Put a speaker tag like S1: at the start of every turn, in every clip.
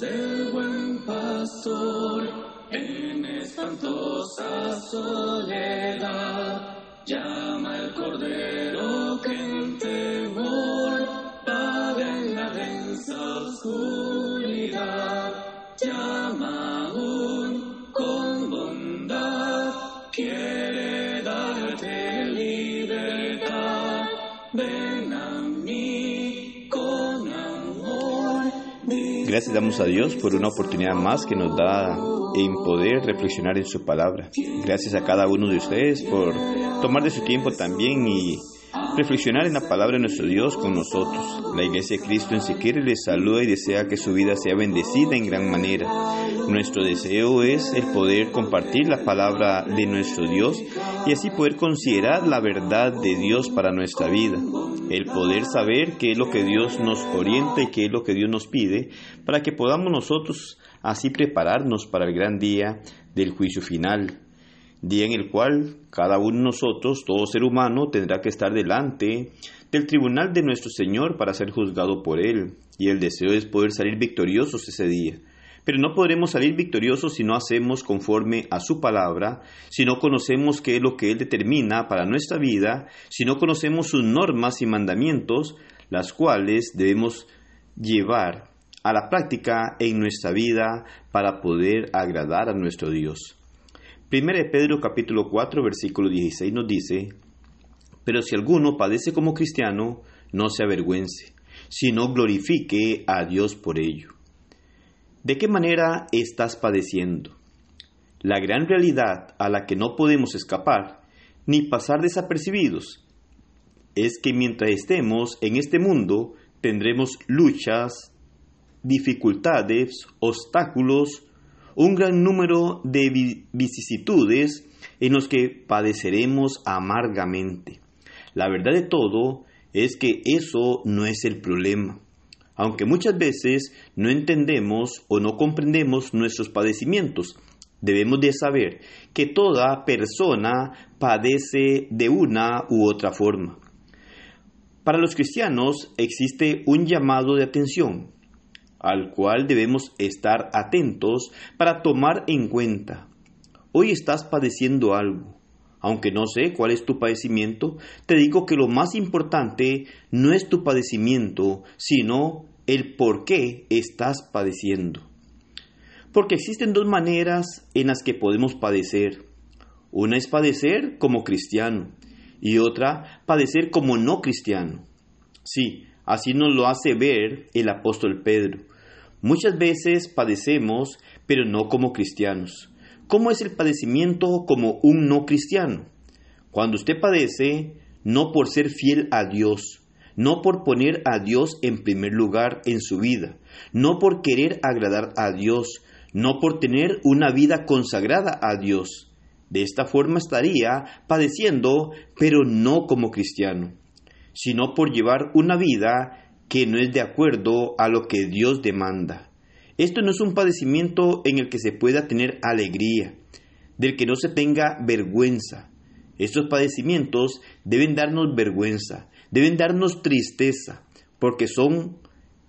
S1: del buen pastor en espantosa soledad. Llama el cordero que en temor vaga en la densa oscuridad. Llama
S2: Gracias damos a Dios por una oportunidad más que nos da en poder reflexionar en su palabra. Gracias a cada uno de ustedes por tomar de su tiempo también y reflexionar en la palabra de nuestro Dios con nosotros. La Iglesia de Cristo en Siquire les saluda y desea que su vida sea bendecida en gran manera. Nuestro deseo es el poder compartir la palabra de nuestro Dios y así poder considerar la verdad de Dios para nuestra vida. El poder saber qué es lo que Dios nos orienta y qué es lo que Dios nos pide para que podamos nosotros así prepararnos para el gran día del juicio final día en el cual cada uno de nosotros, todo ser humano, tendrá que estar delante del tribunal de nuestro Señor para ser juzgado por Él, y el deseo es poder salir victoriosos ese día. Pero no podremos salir victoriosos si no hacemos conforme a su palabra, si no conocemos qué es lo que Él determina para nuestra vida, si no conocemos sus normas y mandamientos, las cuales debemos llevar a la práctica en nuestra vida para poder agradar a nuestro Dios. Primera de Pedro capítulo 4 versículo 16 nos dice, Pero si alguno padece como cristiano, no se avergüence, sino glorifique a Dios por ello. ¿De qué manera estás padeciendo? La gran realidad a la que no podemos escapar, ni pasar desapercibidos, es que mientras estemos en este mundo, tendremos luchas, dificultades, obstáculos, un gran número de vicisitudes en los que padeceremos amargamente. La verdad de todo es que eso no es el problema. Aunque muchas veces no entendemos o no comprendemos nuestros padecimientos, debemos de saber que toda persona padece de una u otra forma. Para los cristianos existe un llamado de atención al cual debemos estar atentos para tomar en cuenta. Hoy estás padeciendo algo. Aunque no sé cuál es tu padecimiento, te digo que lo más importante no es tu padecimiento, sino el por qué estás padeciendo. Porque existen dos maneras en las que podemos padecer. Una es padecer como cristiano y otra padecer como no cristiano. Sí, así nos lo hace ver el apóstol Pedro. Muchas veces padecemos, pero no como cristianos. ¿Cómo es el padecimiento como un no cristiano? Cuando usted padece, no por ser fiel a Dios, no por poner a Dios en primer lugar en su vida, no por querer agradar a Dios, no por tener una vida consagrada a Dios. De esta forma estaría padeciendo, pero no como cristiano, sino por llevar una vida que no es de acuerdo a lo que Dios demanda. Esto no es un padecimiento en el que se pueda tener alegría, del que no se tenga vergüenza. Estos padecimientos deben darnos vergüenza, deben darnos tristeza, porque son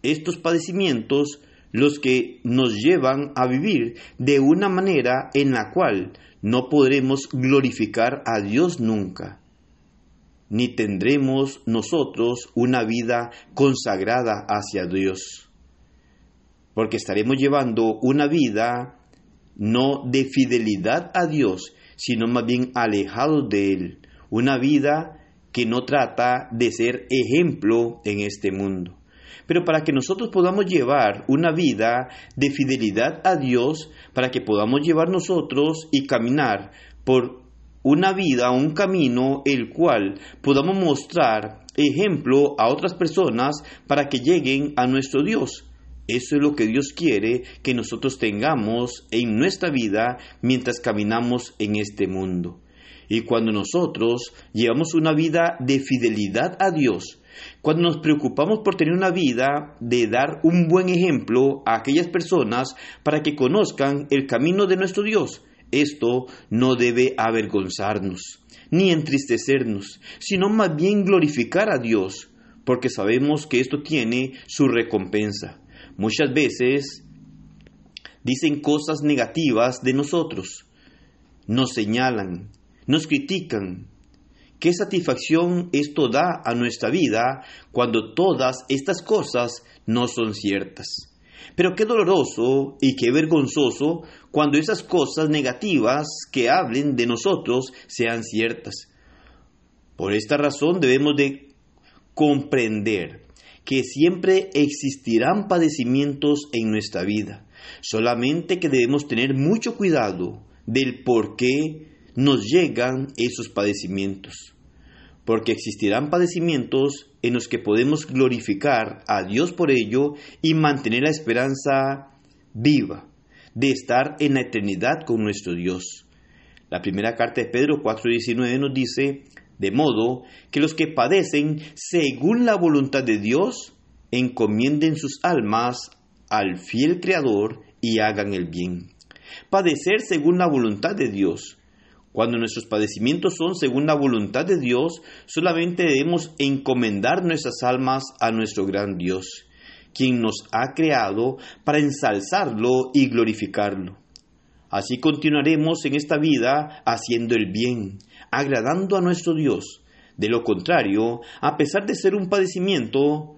S2: estos padecimientos los que nos llevan a vivir de una manera en la cual no podremos glorificar a Dios nunca ni tendremos nosotros una vida consagrada hacia Dios, porque estaremos llevando una vida no de fidelidad a Dios, sino más bien alejados de Él, una vida que no trata de ser ejemplo en este mundo. Pero para que nosotros podamos llevar una vida de fidelidad a Dios, para que podamos llevar nosotros y caminar por una vida, un camino el cual podamos mostrar ejemplo a otras personas para que lleguen a nuestro Dios. Eso es lo que Dios quiere que nosotros tengamos en nuestra vida mientras caminamos en este mundo. Y cuando nosotros llevamos una vida de fidelidad a Dios, cuando nos preocupamos por tener una vida de dar un buen ejemplo a aquellas personas para que conozcan el camino de nuestro Dios, esto no debe avergonzarnos ni entristecernos, sino más bien glorificar a Dios, porque sabemos que esto tiene su recompensa. Muchas veces dicen cosas negativas de nosotros, nos señalan, nos critican. ¿Qué satisfacción esto da a nuestra vida cuando todas estas cosas no son ciertas? Pero qué doloroso y qué vergonzoso cuando esas cosas negativas que hablen de nosotros sean ciertas. Por esta razón debemos de comprender que siempre existirán padecimientos en nuestra vida, solamente que debemos tener mucho cuidado del por qué nos llegan esos padecimientos, porque existirán padecimientos en los que podemos glorificar a Dios por ello y mantener la esperanza viva de estar en la eternidad con nuestro Dios. La primera carta de Pedro 4:19 nos dice, de modo que los que padecen según la voluntad de Dios encomienden sus almas al fiel Creador y hagan el bien. Padecer según la voluntad de Dios. Cuando nuestros padecimientos son según la voluntad de Dios, solamente debemos encomendar nuestras almas a nuestro gran Dios, quien nos ha creado para ensalzarlo y glorificarlo. Así continuaremos en esta vida haciendo el bien, agradando a nuestro Dios. De lo contrario, a pesar de ser un padecimiento,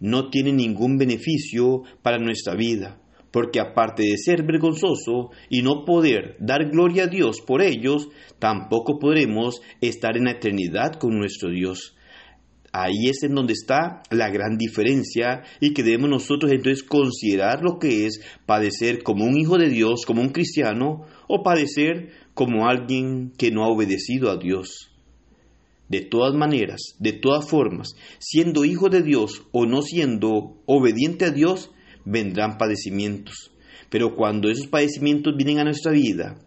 S2: no tiene ningún beneficio para nuestra vida, porque aparte de ser vergonzoso y no poder dar gloria a Dios por ellos, tampoco podremos estar en la eternidad con nuestro Dios. Ahí es en donde está la gran diferencia y que debemos nosotros entonces considerar lo que es padecer como un hijo de Dios, como un cristiano, o padecer como alguien que no ha obedecido a Dios. De todas maneras, de todas formas, siendo hijo de Dios o no siendo obediente a Dios, vendrán padecimientos. Pero cuando esos padecimientos vienen a nuestra vida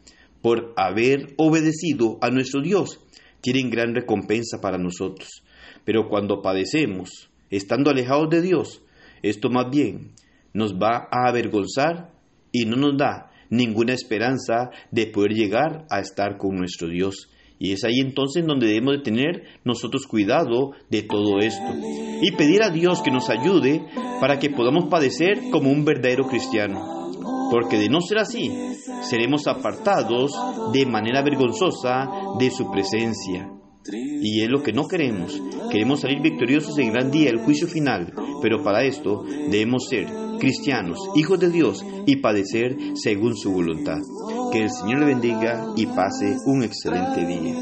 S2: por haber obedecido a nuestro Dios, tienen gran recompensa para nosotros. Pero cuando padecemos, estando alejados de Dios, esto más bien nos va a avergonzar y no nos da ninguna esperanza de poder llegar a estar con nuestro Dios. Y es ahí entonces donde debemos de tener nosotros cuidado de todo esto y pedir a Dios que nos ayude para que podamos padecer como un verdadero cristiano. Porque de no ser así, seremos apartados de manera vergonzosa de su presencia. Y es lo que no queremos. Queremos salir victoriosos en gran día, el juicio final. Pero para esto debemos ser cristianos, hijos de Dios y padecer según su voluntad. Que el Señor le bendiga y pase un excelente día.